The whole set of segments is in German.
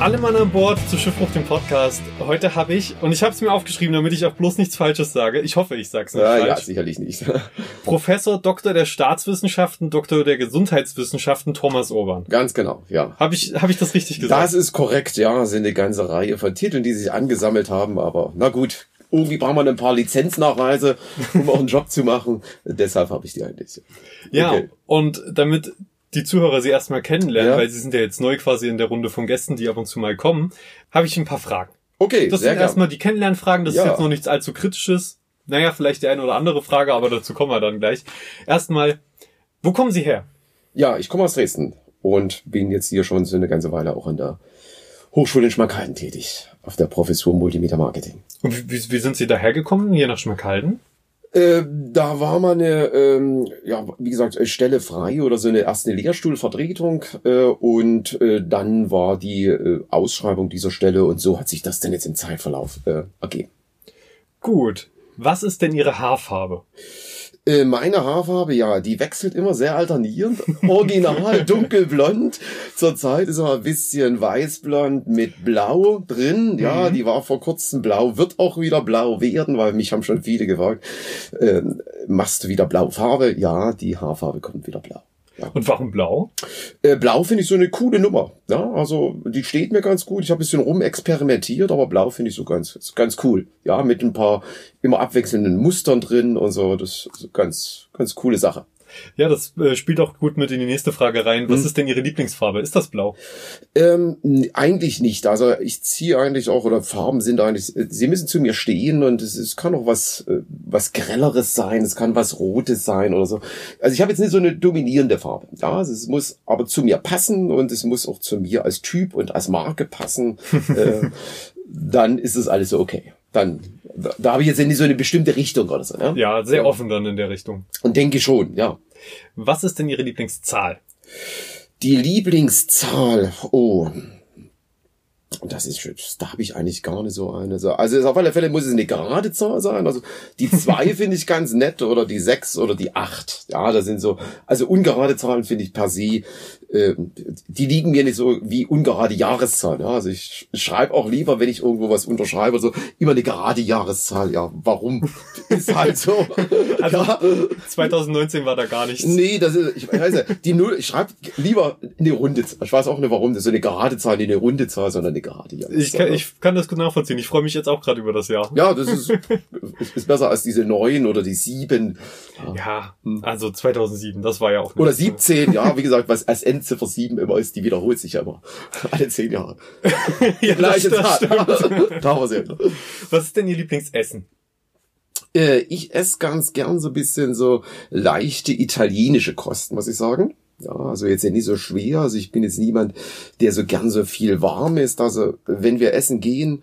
Alle Mann an Bord zu Schiffbruch, dem Podcast. Heute habe ich, und ich habe es mir aufgeschrieben, damit ich auch bloß nichts Falsches sage. Ich hoffe, ich sag's nicht Ja, falsch. ja, sicherlich nicht. Professor Doktor der Staatswissenschaften, Doktor der Gesundheitswissenschaften, Thomas Urban. Ganz genau, ja. Habe ich, hab ich das richtig gesagt? Das ist korrekt, ja. Sind eine ganze Reihe von Titeln, die sich angesammelt haben, aber na gut. Irgendwie brauchen wir ein paar Lizenznachweise, um auch einen Job zu machen. Deshalb habe ich die eigentlich. Ja, Okay. und damit die Zuhörer sie erstmal kennenlernen, Ja. weil sie sind ja jetzt neu quasi in der Runde von Gästen, die ab und zu mal kommen, habe ich ein paar Fragen. Okay, Das sind erstmal die Kennenlernfragen, das Ja. ist jetzt noch nichts allzu kritisches. Naja, vielleicht die eine oder andere Frage, aber dazu kommen wir dann gleich. Erstmal, wo kommen Sie her? Ja, ich komme aus Dresden und bin jetzt hier schon so eine ganze Weile auch an der Hochschule in Schmalkalden tätig, auf der Professur Multimedia Marketing. Und wie, wie, wie sind Sie dahergekommen, hier nach Schmalkalden? Äh, da war mal eine, ähm, ja, wie gesagt, äh, Stelle frei oder so eine erste Lehrstuhlvertretung äh, und äh, dann war die äh, Ausschreibung dieser Stelle und so hat sich das dann jetzt im Zeitverlauf äh, ergeben. Gut. Was ist denn Ihre Haarfarbe? Äh, meine Haarfarbe, ja, die wechselt immer sehr alternierend. Original dunkelblond. Zurzeit ist er ein bisschen weißblond mit blau drin. Ja, die war vor kurzem blau, wird auch wieder blau werden, weil mich haben schon viele gefragt, ähm, machst du wieder blaue Farbe? Ja, die Haarfarbe kommt wieder blau. Ja. Und warum blau? Äh, Blau finde ich so eine coole Nummer. Ja, also die steht mir ganz gut. Ich habe ein bisschen rumexperimentiert, aber Blau finde ich so ganz, ganz cool. Ja, mit ein paar immer abwechselnden Mustern drin und so. Das ist ganz, ganz coole Sache. Ja, das äh, spielt auch gut mit in die nächste Frage rein. Hm. Was ist denn Ihre Lieblingsfarbe? Ist das blau? Ähm, eigentlich nicht. Also ich ziehe eigentlich auch, oder Farben sind eigentlich, äh, sie müssen zu mir stehen und es, es kann auch was, äh, was Grelleres sein, es kann was Rotes sein oder so. Also ich habe jetzt nicht so eine dominierende Farbe. Ja, also es muss aber zu mir passen und es muss auch zu mir als Typ und als Marke passen. äh, dann ist es alles so okay. Dann, da, da habe ich jetzt nicht so eine bestimmte Richtung oder so. Ne? Ja, sehr Ja. offen dann in der Richtung. Und denke schon, ja. Was ist denn Ihre Lieblingszahl? Die Lieblingszahl, oh. Das ist schön. Da habe ich eigentlich gar nicht so eine. So- Also auf alle Fälle muss es eine gerade Zahl sein. Also die zwei finde ich ganz nett oder die sechs oder die acht. Ja, das sind so. Also ungerade Zahlen finde ich per se. Äh, die liegen mir nicht so wie ungerade Jahreszahlen. Ja, also ich schreibe auch lieber, wenn ich irgendwo was unterschreibe, so immer eine gerade Jahreszahl. Ja, warum? Ist halt so. Also ja. 2019 war da gar nichts. Nee, das ist, ich weiß ja, die Null, ich schreibe lieber eine runde Zahl. Ich weiß auch nicht warum, das ist so eine gerade Zahl, nicht eine runde Zahl, sondern eine gerade. Ja, Ich kann, ich kann das gut nachvollziehen. Ich freue mich jetzt auch gerade über das Jahr. ja, das ist, ist besser als diese neun oder die sieben Ja, also 2007, das war ja auch. oder 17, ja, wie gesagt, was als Endziffer sieben immer ist, die wiederholt sich ja immer. Alle zehn Jahre. ja, Gleiche Zahl. da wir sie. Was ist denn Ihr Lieblingsessen? Äh, ich esse ganz gern so ein bisschen so leichte italienische Kost, muss ich sagen. Ja, also jetzt ja nicht so schwer. Also ich bin jetzt niemand, der so gern so viel warm ist. Also wenn wir essen gehen,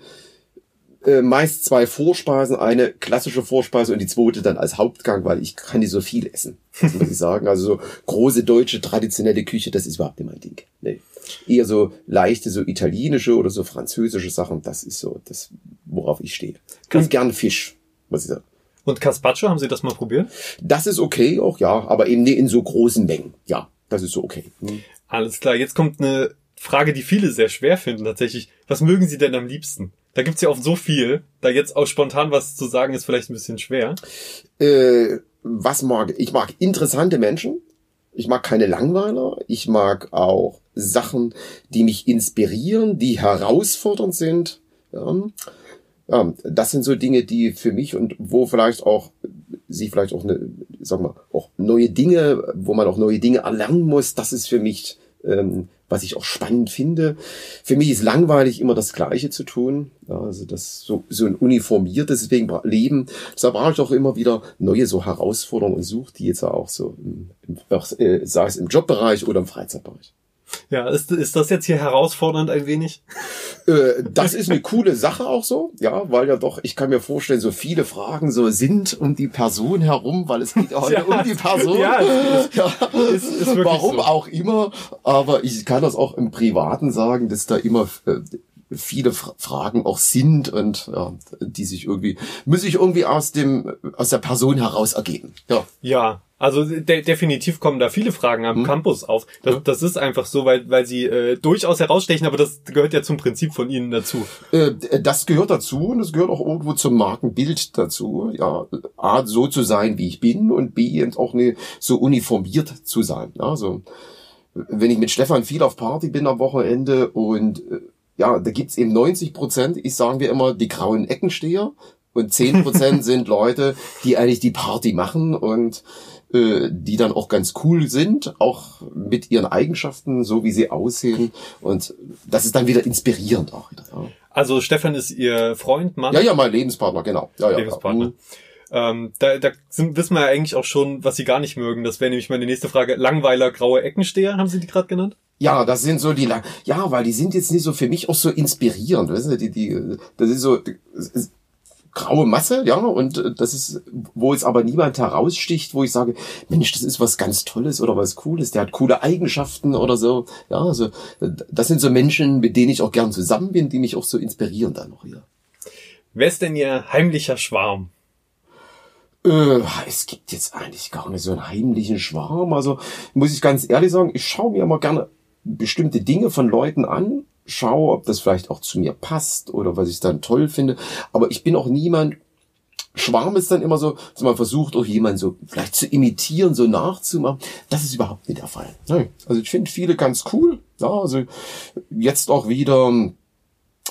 äh, meist zwei Vorspeisen, eine klassische Vorspeise und die zweite dann als Hauptgang, weil ich kann nicht so viel essen, das muss ich sagen. Also so große deutsche traditionelle Küche, das ist überhaupt nicht mein Ding. Nee. Eher so leichte, so italienische oder so französische Sachen, das ist so das, worauf ich stehe. Ganz gern Fisch, muss ich sagen. Und Carpaccio, haben Sie das mal probiert? Das ist okay auch, ja, aber eben nicht in so großen Mengen. Ja, das ist so okay. Hm. Alles klar, jetzt kommt eine Frage, die viele sehr schwer finden tatsächlich. Was mögen Sie denn am liebsten? Da gibt's ja oft so viel. Da jetzt auch spontan was zu sagen, ist vielleicht ein bisschen schwer. Äh, was mag ich? mag interessante Menschen. Ich mag keine Langweiler. Ich mag auch Sachen, die mich inspirieren, die herausfordernd sind. Ja. Ja, das sind so Dinge, die für mich und wo vielleicht auch sie vielleicht auch eine, sag mal, auch neue Dinge, wo man auch neue Dinge erlernen muss. Das ist für mich, ähm, was ich auch spannend finde. Für mich ist langweilig, immer das Gleiche zu tun. Ja, also das so, so ein uniformiertes Leben. Deshalb brauche ich auch immer wieder neue so Herausforderungen und suche die jetzt auch so, im, im, äh, sei es im Jobbereich oder im Freizeitbereich. Ja, ist, ist das jetzt hier herausfordernd ein wenig? Äh, das ist eine coole Sache auch so, ja, weil ja doch, ich kann mir vorstellen, so viele Fragen so sind um die Person herum, weil es geht ja heute Ja, um die Person. ja, es ja. ist- ist Warum so. auch immer, aber ich kann das auch im Privaten sagen, dass da immer äh, viele Fra Fragen auch sind und ja, die sich irgendwie, muss sich irgendwie aus dem, aus der Person heraus ergeben. Ja. Ja, Also de definitiv kommen da viele Fragen am Hm. Campus auf. Das, Ja. das ist einfach so, weil, weil sie äh, durchaus herausstechen, aber das gehört ja zum Prinzip von ihnen dazu. Äh, das gehört dazu und es gehört auch irgendwo zum Markenbild dazu. Ja, A, so zu sein, wie ich bin und B, eben auch ne, so uniformiert zu sein. Ja, Also, wenn ich mit Stefan viel auf Party bin am Wochenende und äh, ja, da gibt's eben 90 Prozent, ich sagen wir immer, die grauen Eckensteher und 10 Prozent sind Leute, die eigentlich die Party machen und äh, die dann auch ganz cool sind, auch mit ihren Eigenschaften, so wie sie aussehen. Und das ist dann wieder inspirierend auch wieder. Ja. Also Stefan ist ihr Freund, Mann, Ja, ja, mein Lebenspartner, genau. Ja, ja, Lebenspartner. Ja. Ähm, da da sind, wissen wir ja eigentlich auch schon, was sie gar nicht mögen. Das wäre nämlich meine nächste Frage. Langweiler, graue Eckensteher, haben Sie die gerade genannt? Ja, das sind so die, La- ja, weil die sind jetzt nicht so für mich auch so inspirierend, weißt du, die, die, das ist so, graue Masse, ja, und äh, das ist, wo jetzt aber niemand heraussticht, wo ich sage, Mensch, das ist was ganz Tolles oder was Cooles, der hat coole Eigenschaften oder so, ja, also, das sind so Menschen, mit denen ich auch gern zusammen bin, die mich auch so inspirieren dann noch hier. Wer ist denn Ihr heimlicher Schwarm? Äh, es gibt jetzt eigentlich gar nicht so einen heimlichen Schwarm. Also muss ich ganz ehrlich sagen, ich schaue mir immer gerne bestimmte Dinge von Leuten an, schaue, ob das vielleicht auch zu mir passt oder was ich dann toll finde. Aber ich bin auch niemand. Schwarm ist dann immer so, dass man versucht, auch jemanden so vielleicht zu imitieren, so nachzumachen. Das ist überhaupt nicht der Fall. Nein. Also ich finde viele ganz cool. Ja, also jetzt auch wieder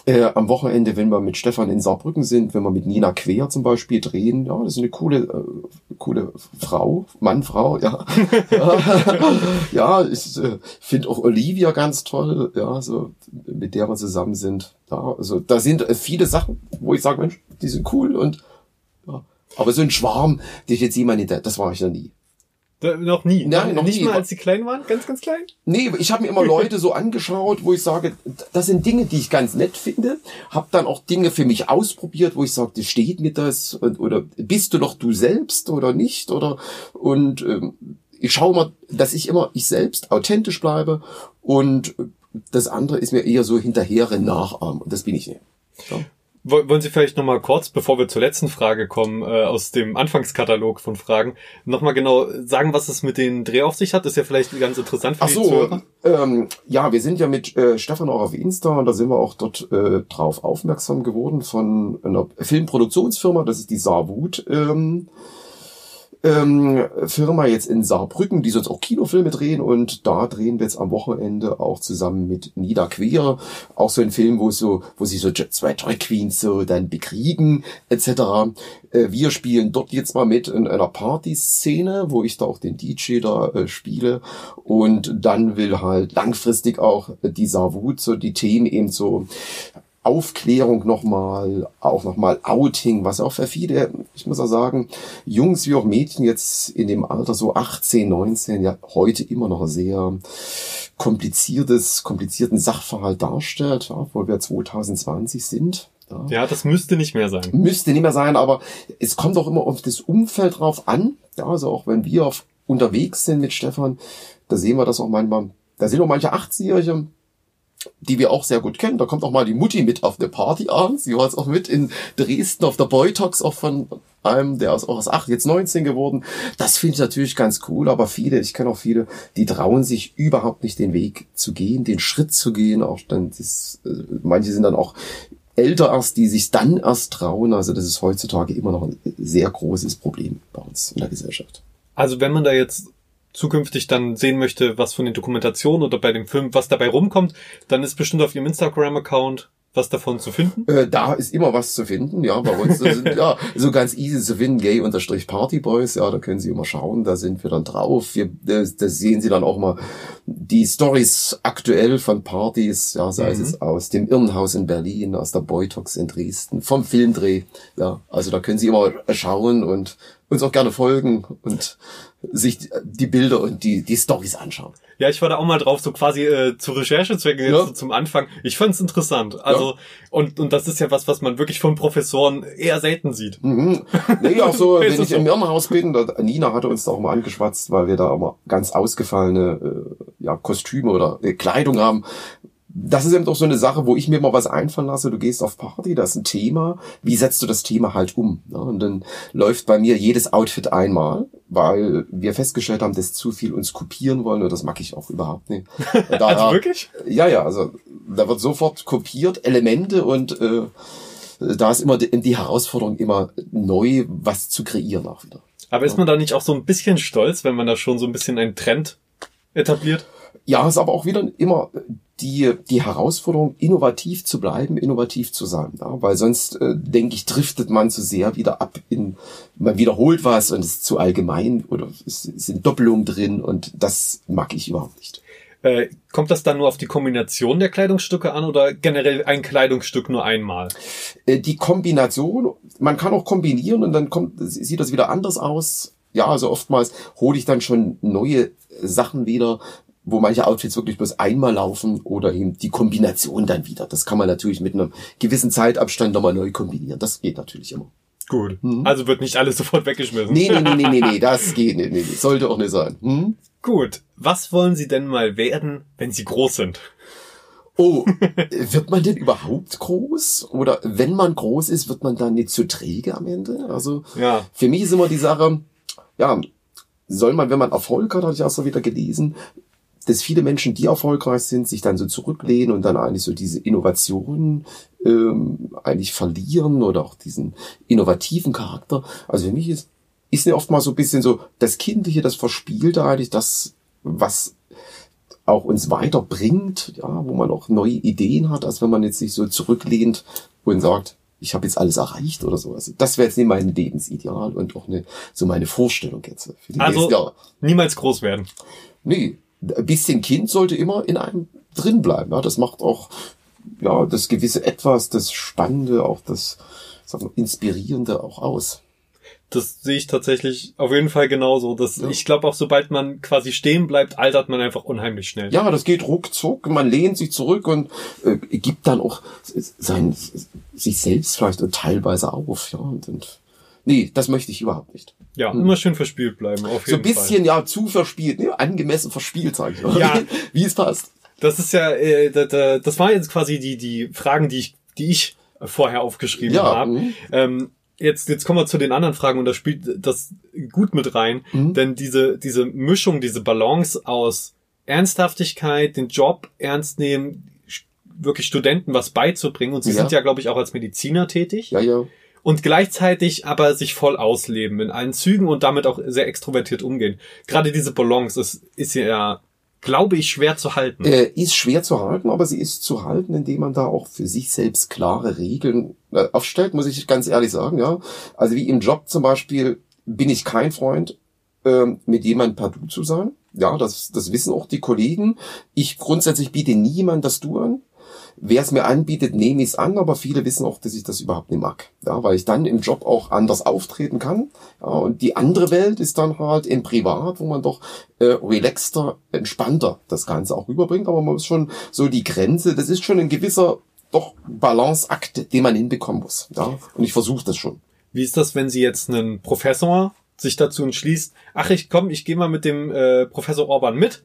äh, am Wochenende, wenn wir mit Stefan in Saarbrücken sind, wenn wir mit Nina Quer zum Beispiel drehen, ja, das ist eine coole, äh, coole Frau, Mann, Frau, ja. ja, ich äh, finde auch Olivia ganz toll, ja, so, mit der wir zusammen sind. Ja, also da sind äh, viele Sachen, wo ich sage, Mensch, die sind cool und ja. Aber so ein Schwarm, den ich jetzt jemand hinter, das war ich noch nie. Da, noch nie. Nein, noch nicht nie. mal, als sie klein waren? Ganz, ganz klein? Nee, ich habe mir immer Leute so angeschaut, wo ich sage, das sind Dinge, die ich ganz nett finde. Hab dann auch Dinge für mich ausprobiert, wo ich sage, steht mir das und, oder bist du doch du selbst oder nicht oder und ähm, ich schaue mal, dass ich immer ich selbst authentisch bleibe und das andere ist mir eher so hinterher nachahmen und das bin ich nicht. Ja. Woll- Wollen Sie vielleicht nochmal kurz, bevor wir zur letzten Frage kommen, äh, aus dem Anfangskatalog von Fragen, nochmal genau sagen, was es mit den Dreh auf sich hat? Ist ja vielleicht ganz interessant für Ach die so, ähm, ja, wir sind ja mit äh, Stefan auch auf Insta und da sind wir auch dort äh, drauf aufmerksam geworden von einer Filmproduktionsfirma, das ist die Saarwut ähm, ähm, Firma jetzt in Saarbrücken, die sonst auch Kinofilme drehen. Und da drehen wir jetzt am Wochenende auch zusammen mit Nida auch so ein Film, wo so, wo sich so zwei Drag Queens so dann bekriegen etc. Äh, wir spielen dort jetzt mal mit in einer Partyszene, wo ich da auch den DJ da äh, spiele. Und dann will halt langfristig auch die Saarwut so die Themen eben so Aufklärung nochmal, auch nochmal Outing, was auch für viele, ich muss auch sagen, Jungs wie auch Mädchen jetzt in dem Alter so 18, 19, ja heute immer noch sehr kompliziertes, komplizierten Sachverhalt darstellt, ja, obwohl wir 2020 sind. Ja. Ja, das müsste nicht mehr sein. Müsste nicht mehr sein, aber es kommt auch immer auf das Umfeld drauf an. Ja, also auch wenn wir auf, unterwegs sind mit Stefan, da sehen wir das auch manchmal. Da sind auch manche 80-Jährige, die wir auch sehr gut kennen. Da kommt auch mal die Mutti mit auf eine Party abends. Sie war jetzt auch mit in Dresden auf der Boytox, auch von einem, der ist auch aus 8, jetzt 19 geworden. Das finde ich natürlich ganz cool, aber viele, ich kenne auch viele, die trauen sich überhaupt nicht den Weg zu gehen, den Schritt zu gehen. Auch dann, das, äh, manche sind dann auch älter erst, die sich dann erst trauen. Also das ist heutzutage immer noch ein sehr großes Problem bei uns in der Gesellschaft. Also wenn man da jetzt zukünftig dann sehen möchte, was von den Dokumentationen oder bei dem Film, was dabei rumkommt, dann ist bestimmt auf Ihrem Instagram-Account was davon zu finden. Äh, da ist immer was zu finden, ja, bei uns sind ja so ganz easy zu finden, gay unterstrich Partyboys, ja, da können Sie immer schauen, da sind wir dann drauf. Wir, das, das sehen Sie dann auch mal die Stories aktuell von Partys, ja, sei es Mhm. jetzt aus dem Irrenhaus in Berlin, aus der Boytox in Dresden, vom Filmdreh, ja, also da können Sie immer schauen und uns auch gerne folgen und sich die- Bilder und die, die Stories anschauen. Ja, ich war da auch mal drauf, so quasi äh, zu Recherchezwecken jetzt Ja. so zum Anfang. Ich fand's interessant. Also und und das ist ja was, was man wirklich von Professoren eher selten sieht. Mhm. Nee, auch so, wenn ich im so? Irrenhaus bin, da, Nina hatte uns da auch mal angeschwatzt, weil wir da immer ganz ausgefallene äh, ja, Kostüme oder äh, Kleidung haben. Das ist eben doch so eine Sache, wo ich mir mal was einfallen lasse. Du gehst auf Party, da ist ein Thema. Wie setzt du das Thema halt um? Ne? Und dann läuft bei mir jedes Outfit einmal, weil wir festgestellt haben, dass zu viel uns kopieren wollen. Und das mag ich auch überhaupt nicht. Daher, also wirklich? Ja, ja. Also da wird sofort kopiert Elemente und äh, da ist immer die, die Herausforderung, immer neu was zu kreieren auch wieder. Aber ist man da nicht auch so ein bisschen stolz, wenn man da schon so ein bisschen einen Trend etabliert? Ja, ist aber auch wieder immer die, die Herausforderung, innovativ zu bleiben, innovativ zu sein. Ja? Weil sonst, äh, denke ich, driftet man zu sehr wieder ab in, man wiederholt was und es ist zu allgemein oder es sind Doppelungen drin und das mag ich überhaupt nicht. Äh, kommt das dann nur auf die Kombination der Kleidungsstücke an oder generell ein Kleidungsstück nur einmal? Äh, die Kombination, man kann auch kombinieren und dann kommt, sieht das wieder anders aus. Ja, also oftmals hole ich dann schon neue Sachen wieder, wo manche Outfits wirklich bloß einmal laufen oder eben die Kombination dann wieder. Das kann man natürlich mit einem gewissen Zeitabstand nochmal neu kombinieren. Das geht natürlich immer. Gut. Mhm. Also wird nicht alles sofort weggeschmissen. Nee, nee, nee, nee, nee, nee das geht nicht. Nee, nee. Sollte auch nicht sein. Hm? Gut. Was wollen Sie denn mal werden, wenn Sie groß sind? Oh, wird man denn überhaupt groß? Oder wenn man groß ist, wird man dann nicht zu träge am Ende? Also ja. für mich ist immer die Sache, ja, soll man, wenn man Erfolg hat, hatte ich auch so wieder gelesen, dass viele Menschen, die erfolgreich sind, sich dann so zurücklehnen und dann eigentlich so diese Innovationen ähm, eigentlich verlieren oder auch diesen innovativen Charakter. Also für mich ist, ist ja oft mal so ein bisschen so das Kindliche, das Verspielte eigentlich, das, was auch uns weiterbringt, ja, wo man auch neue Ideen hat, als wenn man jetzt sich so zurücklehnt und sagt, ich habe jetzt alles erreicht oder so. Also das wäre jetzt nicht mein Lebensideal und auch eine, so meine Vorstellung jetzt für die also. Niemals groß werden. Nee, ein bisschen Kind sollte immer in einem drin bleiben. Ja, das macht auch ja das gewisse Etwas, das Spannende, auch das sagen wir, Inspirierende auch aus. Das sehe ich tatsächlich auf jeden Fall genauso. Das, ja. Ich glaube auch, sobald man quasi stehen bleibt, altert man einfach unheimlich schnell. Ja, das geht ruckzuck. Man lehnt sich zurück und äh, gibt dann auch sein, sich selbst vielleicht teilweise auf. Ja, und, und Nee, das möchte ich überhaupt nicht. Ja, hm. immer schön verspielt bleiben. Auf jeden so ein bisschen, Fall. ja, zu verspielt, ne? angemessen verspielt, sage ich mal. Ja. Wie es passt. Das ist ja, äh, das, das war jetzt quasi die, die Fragen, die ich, die ich vorher aufgeschrieben ja, habe. Mhm. Ähm, jetzt, jetzt kommen wir zu den anderen Fragen und da spielt das gut mit rein, mhm. denn diese, diese Mischung, diese Balance aus Ernsthaftigkeit, den Job ernst nehmen, wirklich Studenten was beizubringen und sie ja. sind ja, glaube ich, auch als Mediziner tätig. Ja, ja und gleichzeitig aber sich voll ausleben in allen Zügen und damit auch sehr extrovertiert umgehen. Gerade diese Balance ist, ist ja, glaube ich, schwer zu halten. Äh, ist schwer zu halten, aber sie ist zu halten, indem man da auch für sich selbst klare Regeln äh, aufstellt, muss ich ganz ehrlich sagen, ja. Also wie im Job zum Beispiel bin ich kein Freund, äh, mit jemandem per Du zu sein. Ja, das, das wissen auch die Kollegen. Ich grundsätzlich biete niemand das Du an. Wer es mir anbietet, nehme ich es an, aber viele wissen auch, dass ich das überhaupt nicht mag. Ja, weil ich dann im Job auch anders auftreten kann. Ja, und die andere Welt ist dann halt im Privat, wo man doch äh, relaxter, entspannter das Ganze auch rüberbringt. Aber man muss schon so die Grenze, das ist schon ein gewisser doch Balanceakt, den man hinbekommen muss. Ja, und ich versuche das schon. Wie ist das, wenn Sie jetzt einen Professor sich dazu entschließt, ach ich komm, ich gehe mal mit dem äh, Professor Orban mit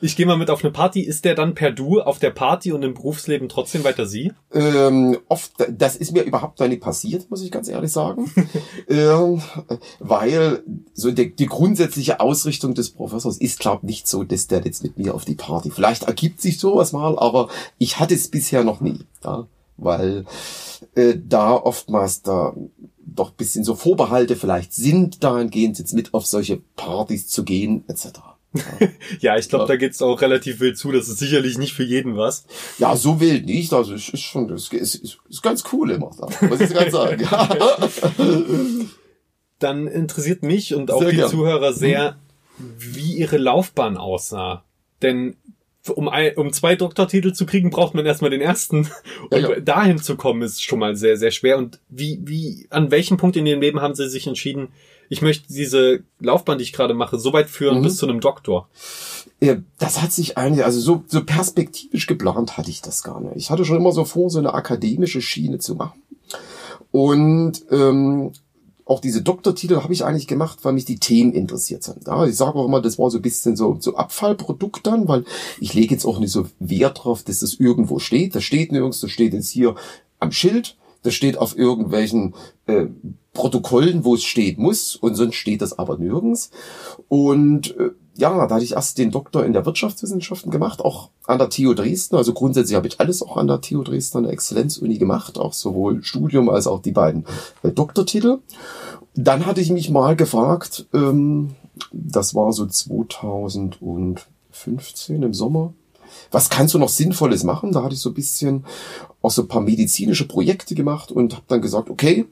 ich gehe mal mit auf eine Party. Ist der dann per Du auf der Party und im Berufsleben trotzdem weiter Sie? Ähm, oft, das ist mir überhaupt noch nie passiert, muss ich ganz ehrlich sagen. ähm, weil so die, die grundsätzliche Ausrichtung des Professors ist, glaube nicht so, dass der jetzt mit mir auf die Party. Vielleicht ergibt sich sowas mal, aber ich hatte es bisher noch nie. Ja? Weil äh, da oftmals da doch bisschen so Vorbehalte vielleicht sind, dahingehend jetzt mit auf solche Partys zu gehen, etc. ja, ich glaube, ja. da geht's auch relativ wild zu. Das ist sicherlich nicht für jeden was. Ja, so wild nicht. Also es ist schon, ist, ist, ist ganz cool immer. Was ich ganz sagen. Ja. Dann interessiert mich und auch sehr die gern. Zuhörer sehr, wie ihre Laufbahn aussah. Denn um, ein, um zwei Doktortitel zu kriegen, braucht man erstmal den ersten. Und ja, ja. dahin zu kommen, ist schon mal sehr, sehr schwer. Und wie, wie, an welchem Punkt in ihrem Leben haben sie sich entschieden, ich möchte diese Laufbahn, die ich gerade mache, so weit führen mhm. bis zu einem Doktor. Ja, das hat sich eigentlich, also so, so perspektivisch geplant hatte ich das gar nicht. Ich hatte schon immer so vor, so eine akademische Schiene zu machen. Und ähm, auch diese Doktortitel habe ich eigentlich gemacht, weil mich die Themen interessiert sind. Ja, ich sage auch immer, das war so ein bisschen so, so Abfallprodukt dann, weil ich lege jetzt auch nicht so Wert drauf, dass das irgendwo steht. Das steht nirgends, das steht jetzt hier am Schild, das steht auf irgendwelchen äh, Protokollen, wo es steht muss, und sonst steht das aber nirgends. Und äh, ja, da hatte ich erst den Doktor in der Wirtschaftswissenschaften gemacht, auch an der TU Dresden. Also grundsätzlich habe ich alles auch an der TU Dresden, an der Exzellenzuni gemacht, auch sowohl Studium als auch die beiden äh, Doktortitel. Dann hatte ich mich mal gefragt, ähm, das war so 2015 im Sommer, was kannst du noch Sinnvolles machen? Da hatte ich so ein bisschen auch so ein paar medizinische Projekte gemacht und habe dann gesagt, okay,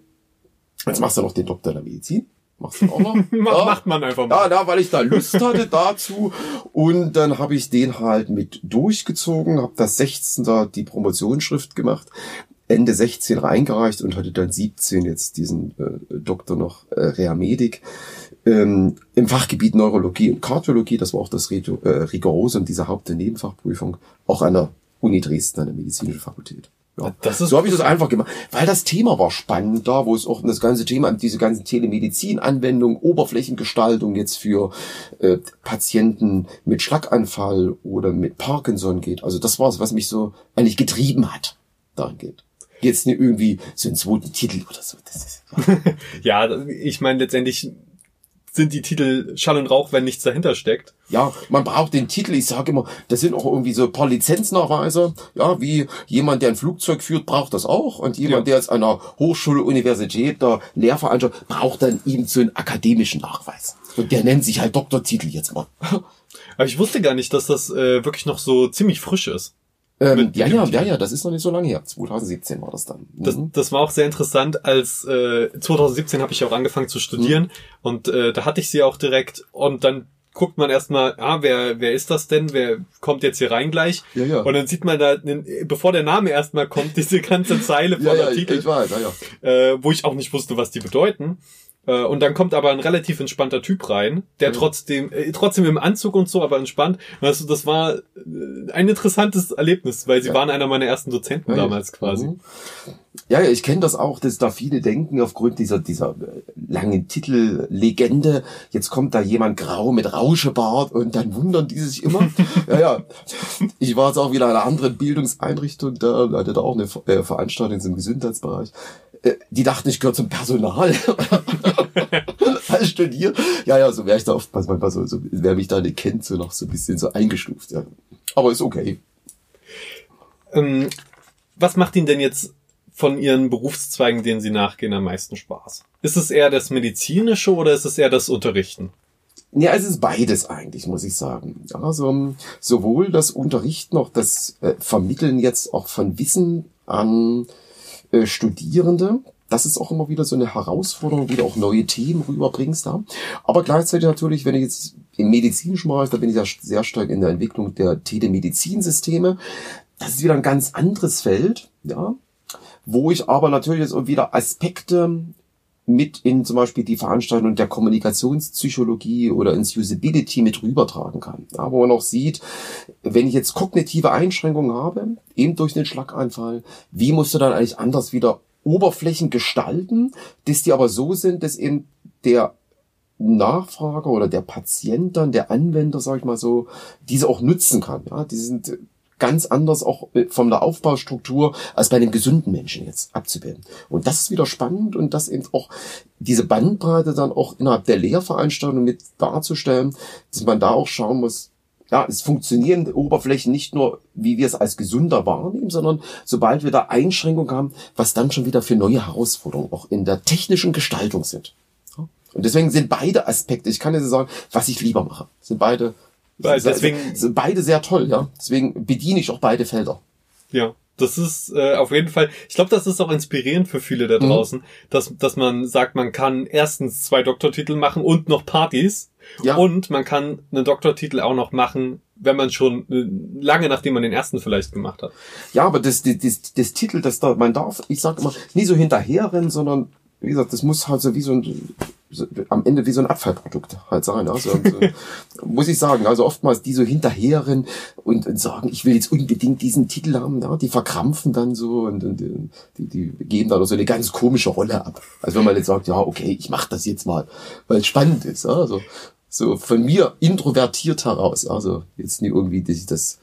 jetzt machst du noch den Doktor der Medizin. Machst du auch noch? ja. Macht man einfach mal. Ja, da, weil ich da Lust hatte dazu. Und dann habe ich den halt mit durchgezogen, habe das 16. die Promotionsschrift gemacht, Ende 16 reingereicht und hatte dann 17 jetzt diesen äh, Doktor noch äh, Reamedik ähm, im Fachgebiet Neurologie und Kardiologie. Das war auch das äh, Rigorose und diese Haupt- und Nebenfachprüfung auch an der Uni Dresden, an der medizinischen Fakultät. Ja. Das ist so habe ich das einfach gemacht, weil das Thema war spannend da, wo es auch das ganze Thema, diese ganzen Telemedizin-Anwendungen, Oberflächengestaltung jetzt für äh, Patienten mit Schlaganfall oder mit Parkinson geht. Also das war es, was mich so eigentlich getrieben hat, dahin geht. Jetzt nicht irgendwie so einen zweiten Titel oder so. Das ist, ja, ich meine letztendlich sind die Titel Schall und Rauch, wenn nichts dahinter steckt. Ja, man braucht den Titel. Ich sage immer, das sind auch irgendwie so ein paar Lizenznachweise. Ja, wie jemand, der ein Flugzeug führt, braucht das auch. Und jemand, ja. der jetzt einer Hochschule, Universität der Lehrveranstaltung, braucht dann eben so einen akademischen Nachweis. Und der nennt sich halt Doktortitel jetzt mal. Aber ich wusste gar nicht, dass das äh, wirklich noch so ziemlich frisch ist. Ähm, ja, ja, ja, ja, das ist noch nicht so lange her. 2017 war das dann. Mhm. Das, das war auch sehr interessant, als äh, 2017 habe ich auch angefangen zu studieren mhm. und äh, da hatte ich sie auch direkt und dann guckt man erstmal, ah, wer, wer ist das denn? Wer kommt jetzt hier rein gleich? Ja, ja. Und dann sieht man da, bevor der Name erstmal kommt, diese ganze Zeile von ja, ja, Artikel, ich, ich weiß, ja, ja. Äh, wo ich auch nicht wusste, was die bedeuten. Äh, und dann kommt aber ein relativ entspannter Typ rein, der mhm. trotzdem, äh, trotzdem im Anzug und so, aber entspannt. Also das war äh, ein interessantes Erlebnis, weil sie ja. waren einer meiner ersten Dozenten ja, damals quasi. Mhm. Ja, ja, ich kenne das auch, dass da viele denken, aufgrund dieser, dieser äh, langen Titellegende, jetzt kommt da jemand grau mit Rauschebart und dann wundern die sich immer. ja, ja. Ich war jetzt auch wieder in einer anderen Bildungseinrichtung, da hatte da auch eine Veranstaltung im Gesundheitsbereich. Die dachten, ich gehöre zum Personal. als studiert. Ja, ja, so wäre ich da oftmals manchmal so, so wer mich da nicht kennt, so noch so ein bisschen so eingestuft. Ja. Aber ist okay. Ähm, was macht Ihnen denn jetzt von Ihren Berufszweigen, denen Sie nachgehen, am meisten Spaß? Ist es eher das Medizinische oder ist es eher das Unterrichten? Ja, es ist beides eigentlich, muss ich sagen. Also sowohl das Unterrichten, auch das äh, Vermitteln jetzt auch von Wissen an äh, Studierende, das ist auch immer wieder so eine Herausforderung, wie du auch neue Themen rüberbringst da. Aber gleichzeitig natürlich, wenn ich jetzt im medizinischen Bereich, da bin ich ja sehr stark in der Entwicklung der Telemedizinsysteme. Das ist wieder ein ganz anderes Feld, ja, wo ich aber natürlich jetzt wieder Aspekte mit in zum Beispiel die Veranstaltung der Kommunikationspsychologie oder ins Usability mit rübertragen kann. Ja, wo man auch sieht, wenn ich jetzt kognitive Einschränkungen habe, eben durch den Schlaganfall, wie musst du dann eigentlich anders wieder Oberflächen gestalten, dass die aber so sind, dass eben der Nachfrager oder der Patient dann, der Anwender, sag ich mal so, diese auch nutzen kann. Ja, die sind ganz anders auch von der Aufbaustruktur als bei den gesunden Menschen jetzt abzubilden. Und das ist wieder spannend und das eben auch diese Bandbreite dann auch innerhalb der Lehrveranstaltung mit darzustellen, dass man da auch schauen muss, ja, es funktionieren Oberflächen nicht nur, wie wir es als gesunder wahrnehmen, sondern sobald wir da Einschränkungen haben, was dann schon wieder für neue Herausforderungen auch in der technischen Gestaltung sind. Und deswegen sind beide Aspekte, ich kann dir sagen, was ich lieber mache, sind beide, Weil deswegen, beide sehr toll, ja. Deswegen bediene ich auch beide Felder. Ja. Das ist äh, auf jeden Fall, ich glaube, das ist auch inspirierend für viele da mhm. draußen, mhm. dass, dass man sagt, man kann erstens zwei Doktortitel machen und noch Partys ja. Und man kann einen Doktortitel auch noch machen, wenn man schon äh, lange nachdem man den ersten vielleicht gemacht hat. Ja, aber das, das, das, das Titel, das da, man darf, ich sag immer, nie so hinterherrennen, sondern wie gesagt, das muss halt so wie so ein am Ende wie so ein Abfallprodukt halt sein. Also, also muss ich sagen, also oftmals die so hinterherren und, und sagen, ich will jetzt unbedingt diesen Titel haben, ja, die verkrampfen dann so und, und die, die geben dann so eine ganz komische Rolle ab. Also wenn man jetzt sagt, ja, okay, ich mach das jetzt mal, weil es spannend ist. Ja, also so von mir introvertiert heraus. Also jetzt nie irgendwie, dass ich das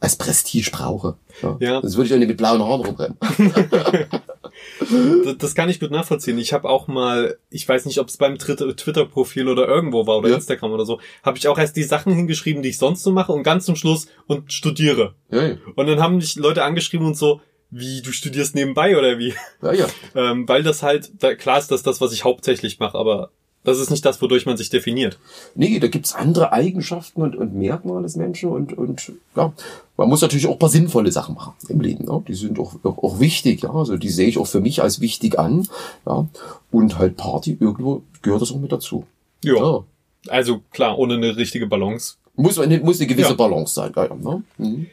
als Prestige brauche. Ja. ja. Das würde ich auch nicht mit blauen Haaren rumrennen. das, kann ich gut nachvollziehen. Ich habe auch mal, ich weiß nicht, ob es beim Twitter-Profil oder irgendwo war oder ja. Instagram oder so, habe ich auch erst die Sachen hingeschrieben, die ich sonst so mache und ganz zum Schluss und studiere. Ja, ja. Und dann haben mich Leute angeschrieben und so, wie du studierst nebenbei oder wie? Ja, ja. ähm, weil das halt, da, klar ist das das, was ich hauptsächlich mache, aber das ist nicht das, wodurch man sich definiert. Nee, da gibt's andere Eigenschaften und, und Merkmale des Menschen und, und ja, man muss natürlich auch paar sinnvolle Sachen machen im Leben. Ja. Die sind auch, auch, auch wichtig, ja. Also die sehe ich auch für mich als wichtig an. Ja. Und halt Party, irgendwo gehört das auch mit dazu. Ja. ja. Also klar, ohne eine richtige Balance. Muss, muss eine gewisse ja. Balance sein, ja, ja. Ne? Mhm.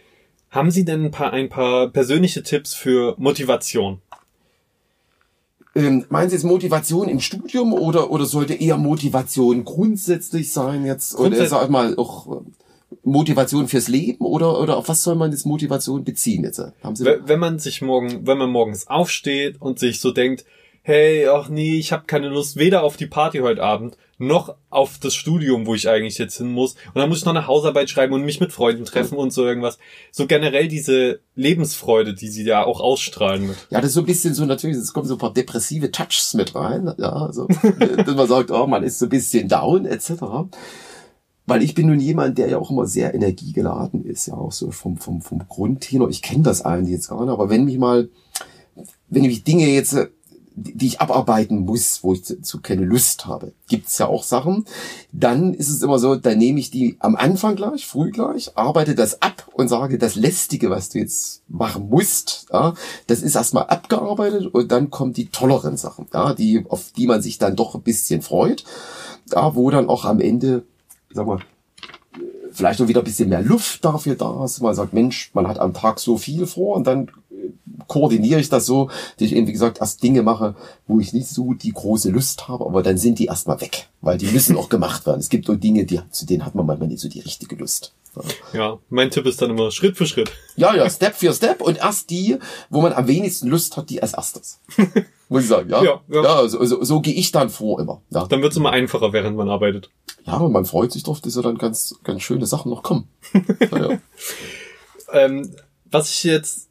Haben Sie denn ein paar, ein paar persönliche Tipps für Motivation? Ähm, meinen Sie jetzt Motivation im Studium oder, oder sollte eher Motivation grundsätzlich sein jetzt? Grundsätzlich. Oder sag mal auch äh, Motivation fürs Leben oder, oder auf was soll man jetzt Motivation beziehen jetzt? Haben Sie wenn man sich morgen, wenn man morgens aufsteht und sich so denkt, hey, ach nee, ich habe keine Lust weder auf die Party heute Abend noch auf das Studium, wo ich eigentlich jetzt hin muss. Und dann muss ich noch eine Hausarbeit schreiben und mich mit Freunden treffen und so irgendwas. So generell diese Lebensfreude, die sie ja auch ausstrahlen. Mit. Ja, das ist so ein bisschen so natürlich, es kommen so ein paar depressive Touches mit rein. Ja, also, dass man sagt, oh, man ist so ein bisschen down, etc. Weil ich bin nun jemand, der ja auch immer sehr energiegeladen ist, ja, auch so vom, vom, vom Grundtenor. Ich kenne das eigentlich jetzt gar nicht, aber wenn mich mal, wenn ich Dinge jetzt die ich abarbeiten muss, wo ich zu, keine Lust habe. Gibt's ja auch Sachen. Dann ist es immer so, dann nehme ich die am Anfang gleich, früh gleich, arbeite das ab und sage, das Lästige, was du jetzt machen musst, ja, das ist erstmal abgearbeitet und dann kommen die tolleren Sachen, ja, die, auf die man sich dann doch ein bisschen freut, ja, wo dann auch am Ende, sag mal, vielleicht noch wieder ein bisschen mehr Luft dafür da ist. Man sagt, Mensch, man hat am Tag so viel vor und dann koordiniere ich das so, dass ich eben, wie gesagt, erst Dinge mache, wo ich nicht so die große Lust habe, aber dann sind die erstmal weg, weil die müssen auch gemacht werden. Es gibt nur Dinge, die, zu denen hat man manchmal nicht so die richtige Lust. Ja, mein Tipp ist dann immer Schritt für Schritt. Ja, ja, Step für Step und erst die, wo man am wenigsten Lust hat, die als erstes. Muss ich sagen, ja. Ja, ja. ja so, so, so gehe ich dann vor immer. Ja. Dann wird es immer einfacher, während man arbeitet. Ja, und man freut sich drauf, dass ja dann ganz, ganz schöne Sachen noch kommen. ja. ähm, was ich jetzt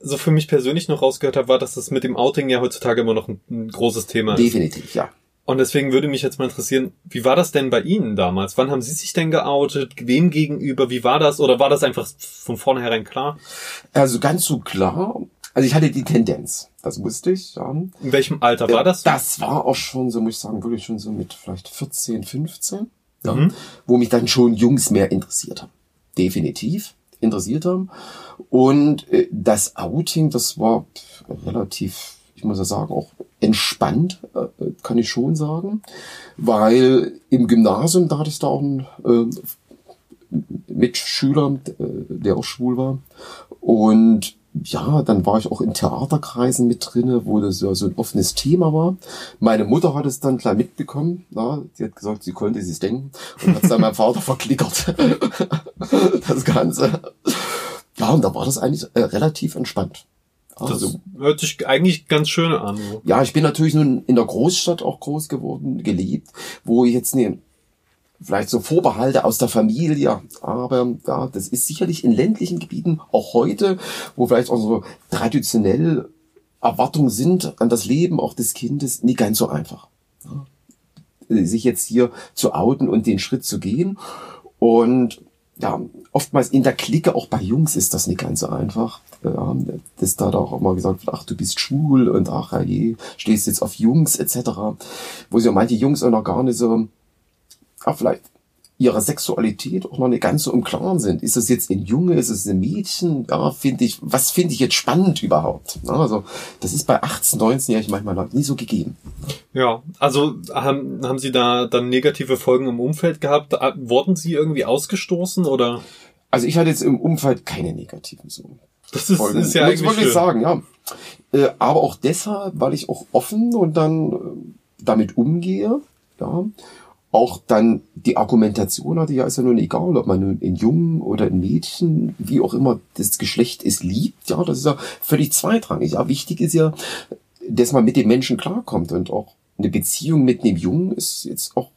so für mich persönlich noch rausgehört habe, war, dass das mit dem Outing ja heutzutage immer noch ein, ein großes Thema ist. Definitiv, ja. Und deswegen würde mich jetzt mal interessieren, wie war das denn bei Ihnen damals? Wann haben Sie sich denn geoutet? Wem gegenüber? Wie war das? Oder war das einfach von vornherein klar? Also ganz so klar. Also ich hatte die Tendenz. Das wusste ich. Ja. In welchem Alter war das? Das war auch schon, so muss ich sagen, wirklich schon so mit vielleicht 14, 15. Ja, mhm. Wo mich dann schon Jungs mehr interessiert haben. Definitiv interessiert haben. Und äh, das Outing, das war relativ, ich muss ja sagen, auch entspannt, äh, kann ich schon sagen, weil im Gymnasium, da hatte ich da auch einen äh, Mitschüler, äh, der auch schwul war. Und ja, dann war ich auch in Theaterkreisen mit drinne, wo das ja so ein offenes Thema war. Meine Mutter hat es dann gleich mitbekommen. Ja, sie hat gesagt, sie konnte es denken und hat es dann meinem Vater verklickert. das Ganze. Ja, und da war das eigentlich äh, relativ entspannt. Also, das hört sich eigentlich ganz schön an. Ja, ich bin natürlich nun in der Großstadt auch groß geworden, gelebt, wo ich jetzt ne, vielleicht so Vorbehalte aus der Familie, aber ja, das ist sicherlich in ländlichen Gebieten auch heute, wo vielleicht auch so traditionell Erwartungen sind an das Leben auch des Kindes, nicht ganz so einfach. Sich jetzt hier zu outen und den Schritt zu gehen. Und ja, oftmals in der Clique, auch bei Jungs ist das nicht ganz so einfach. Ja, dass da auch immer gesagt wird, ach, du bist schwul und ach, je, stehst jetzt auf Jungs etc. Wo sie auch manche Jungs auch noch gar nicht so ja, vielleicht ihrer Sexualität auch noch nicht ganz so im Klaren sind. Ist es jetzt ein Junge, ist es ein Mädchen? Ja, finde ich, was finde ich jetzt spannend überhaupt? Also, das ist bei 18, 19-Jährigen manchmal nie so gegeben. Ja, also haben, haben Sie da dann negative Folgen im Umfeld gehabt? Wurden Sie irgendwie ausgestoßen oder? Also ich hatte jetzt im Umfeld keine negativen so. Das ist, Folgen. ist ja Muss eigentlich wirklich sagen, ja. Äh, aber auch deshalb, weil ich auch offen und dann äh, damit umgehe ja. Auch dann die Argumentation hatte ja, ist ja nun egal, ob man nun in Jungen oder in Mädchen, wie auch immer das Geschlecht es liebt, ja, das ist ja völlig zweitrangig. Ja, wichtig ist ja, dass man mit den Menschen klarkommt und auch eine Beziehung mit einem Jungen ist jetzt auch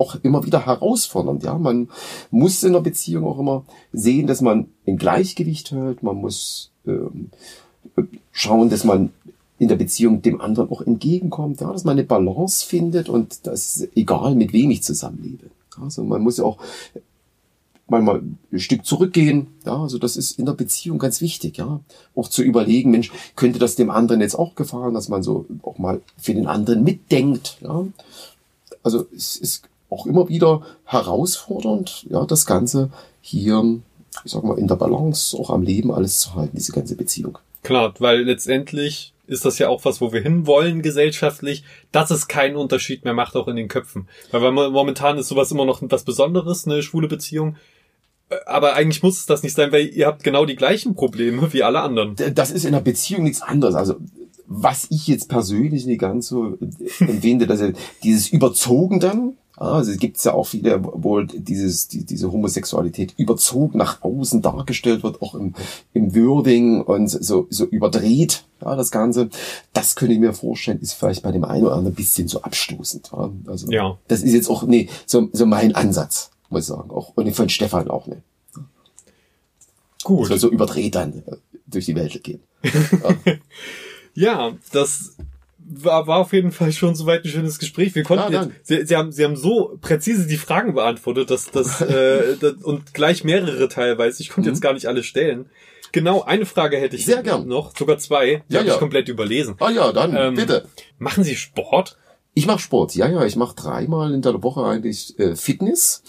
auch immer wieder herausfordernd. Ja, man muss in der Beziehung auch immer sehen, dass man ein Gleichgewicht hält. Man muss ähm, schauen, dass man in der Beziehung dem anderen auch entgegenkommt, ja, dass man eine Balance findet und das ist egal, mit wem ich zusammenlebe. Also man muss ja auch manchmal ein Stück zurückgehen. Ja, also das ist in der Beziehung ganz wichtig, ja. Auch zu überlegen, Mensch, könnte das dem anderen jetzt auch gefallen, dass man so auch mal für den anderen mitdenkt, ja. Also es ist auch immer wieder herausfordernd, ja, das Ganze hier, ich sag mal, in der Balance auch am Leben alles zu halten, diese ganze Beziehung. Klar, weil letztendlich ist das ja auch was, wo wir hinwollen gesellschaftlich, dass es keinen Unterschied mehr macht, auch in den Köpfen. Weil momentan ist sowas immer noch was Besonderes, eine schwule Beziehung. Äh, aber eigentlich muss es das nicht sein, weil ihr habt genau die gleichen Probleme wie alle anderen. Das ist in der Beziehung nichts anderes. Also was ich jetzt persönlich nicht ganz so empfinde, dass dieses Überzogen dann, also es gibt ja auch viele, wo dieses, die, diese Homosexualität überzogen nach außen dargestellt wird, auch im, im Wording und so, so überdreht, ja, das Ganze. Das könnte ich mir vorstellen, ist vielleicht bei dem einen oder anderen ein bisschen so abstoßend. Ja. Also, ja. das ist jetzt auch, nee, so, so mein Ansatz, muss ich sagen. Auch, und von Stefan auch, ne. Gut. So, so überdreht dann äh, durch die Welt gehen. Ja. ja, das war, war auf jeden Fall schon soweit ein schönes Gespräch. Wir konnten ja, jetzt, Sie, Sie, haben, Sie haben so präzise die Fragen beantwortet, dass das, äh, das und gleich mehrere teilweise. Ich konnte mhm. jetzt gar nicht alle stellen. Genau, eine Frage hätte ich Sehr gern. noch, sogar zwei. Die ja, habe ja. ich komplett überlesen. Ah ja, dann ähm, bitte. Machen Sie Sport? Ich mache Sport, ja, ja. Ich mache dreimal in der Woche eigentlich äh, Fitness.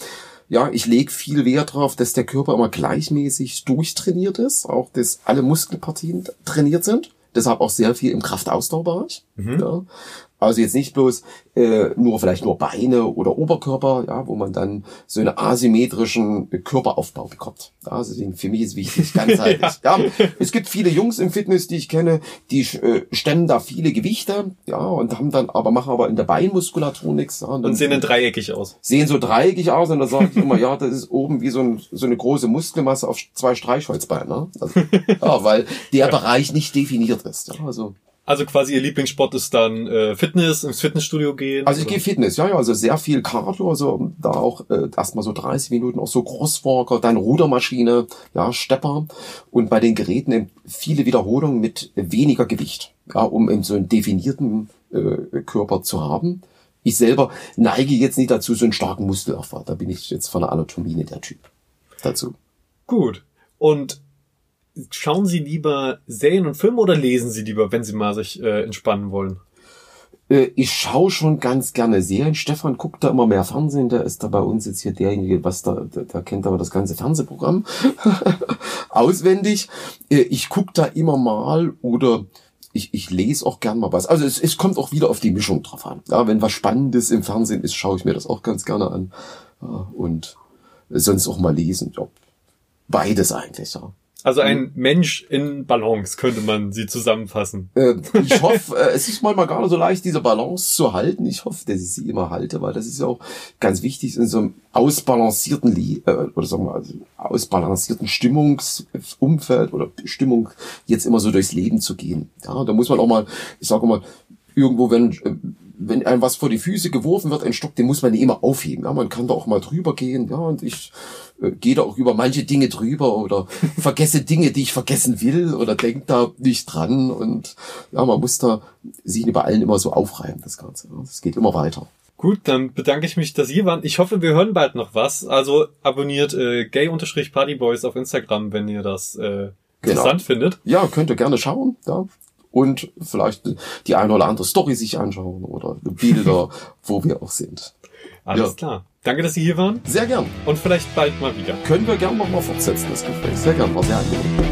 Ja, ich lege viel Wert darauf, dass der Körper immer gleichmäßig durchtrainiert ist, auch dass alle Muskelpartien trainiert sind. Deshalb auch sehr viel im Kraftausdauerbereich. Mhm. Ja. Also jetzt nicht bloß äh, nur vielleicht nur Beine oder Oberkörper, ja, wo man dann so einen asymmetrischen Körperaufbau bekommt. Also für mich ist wichtig, ganzheitlich. ja. ja. es gibt viele Jungs im Fitness, die ich kenne, die äh, stemmen da viele Gewichte, ja, und haben dann aber machen aber in der Beinmuskulatur nichts. Ja, und, und sehen dann dreieckig aus. Sehen so dreieckig aus und da sage ich immer, ja, das ist oben wie so, ein, so eine große Muskelmasse auf zwei Streichholzbeinen. Ne? Also, ja, weil der Bereich nicht definiert ist. Ja, also also quasi ihr Lieblingssport ist dann äh, Fitness, ins Fitnessstudio gehen? Also ich gehe Fitness, ja, ja, also sehr viel Cardio, also da auch äh, erstmal so 30 Minuten, auch so Crosswalker, dann Rudermaschine, ja, Stepper und bei den Geräten viele Wiederholungen mit weniger Gewicht, ja, um eben so einen definierten äh, Körper zu haben. Ich selber neige jetzt nicht dazu, so einen starken Muskelaufbau, da bin ich jetzt von der Anatomie nicht der Typ dazu. Gut. Und schauen Sie lieber Serien und Filme oder lesen Sie lieber, wenn Sie mal sich äh, entspannen wollen? Äh, ich schaue schon ganz gerne Serien. Stefan guckt da immer mehr Fernsehen. Der ist da bei uns jetzt hier derjenige, was da, da, da kennt aber das ganze Fernsehprogramm auswendig. Äh, ich gucke da immer mal oder ich, ich lese auch gern mal was. Also es, es kommt auch wieder auf die Mischung drauf an. Ja, wenn was Spannendes im Fernsehen ist, schaue ich mir das auch ganz gerne an. Und sonst auch mal lesen. Ja, beides eigentlich, ja. Also ein hm. Mensch in Balance könnte man sie zusammenfassen. Äh, ich hoffe, äh, es ist manchmal gar nicht so leicht, diese Balance zu halten. Ich hoffe, dass ich sie immer halte, weil das ist ja auch ganz wichtig in so einem ausbalancierten, äh, oder sagen wir, also ausbalancierten Stimmungsumfeld oder Stimmung jetzt immer so durchs Leben zu gehen. Ja, da muss man auch mal, ich sage mal, irgendwo, wenn, äh, wenn einem was vor die Füße geworfen wird, ein Stock, den muss man nicht immer aufheben. Ja, man kann da auch mal drüber gehen. Ja, und ich äh, gehe da auch über manche Dinge drüber oder vergesse Dinge, die ich vergessen will oder denke da nicht dran. Und ja, man muss da sich bei allen immer so aufreiben, das Ganze. Das geht immer weiter. Gut, dann bedanke ich mich, dass ihr wart. Ich hoffe, wir hören bald noch was. Also abonniert äh, gay-partyboys auf Instagram, wenn ihr das äh, interessant genau. findet. Ja, könnt ihr gerne schauen. Ja und vielleicht die eine oder andere Story sich anschauen oder Bilder, wo wir auch sind. Alles ja. klar. Danke, dass Sie hier waren. Sehr gern. Und vielleicht bald mal wieder. Können wir gern noch mal fortsetzen, das Gespräch. Sehr gern, war sehr angenehm.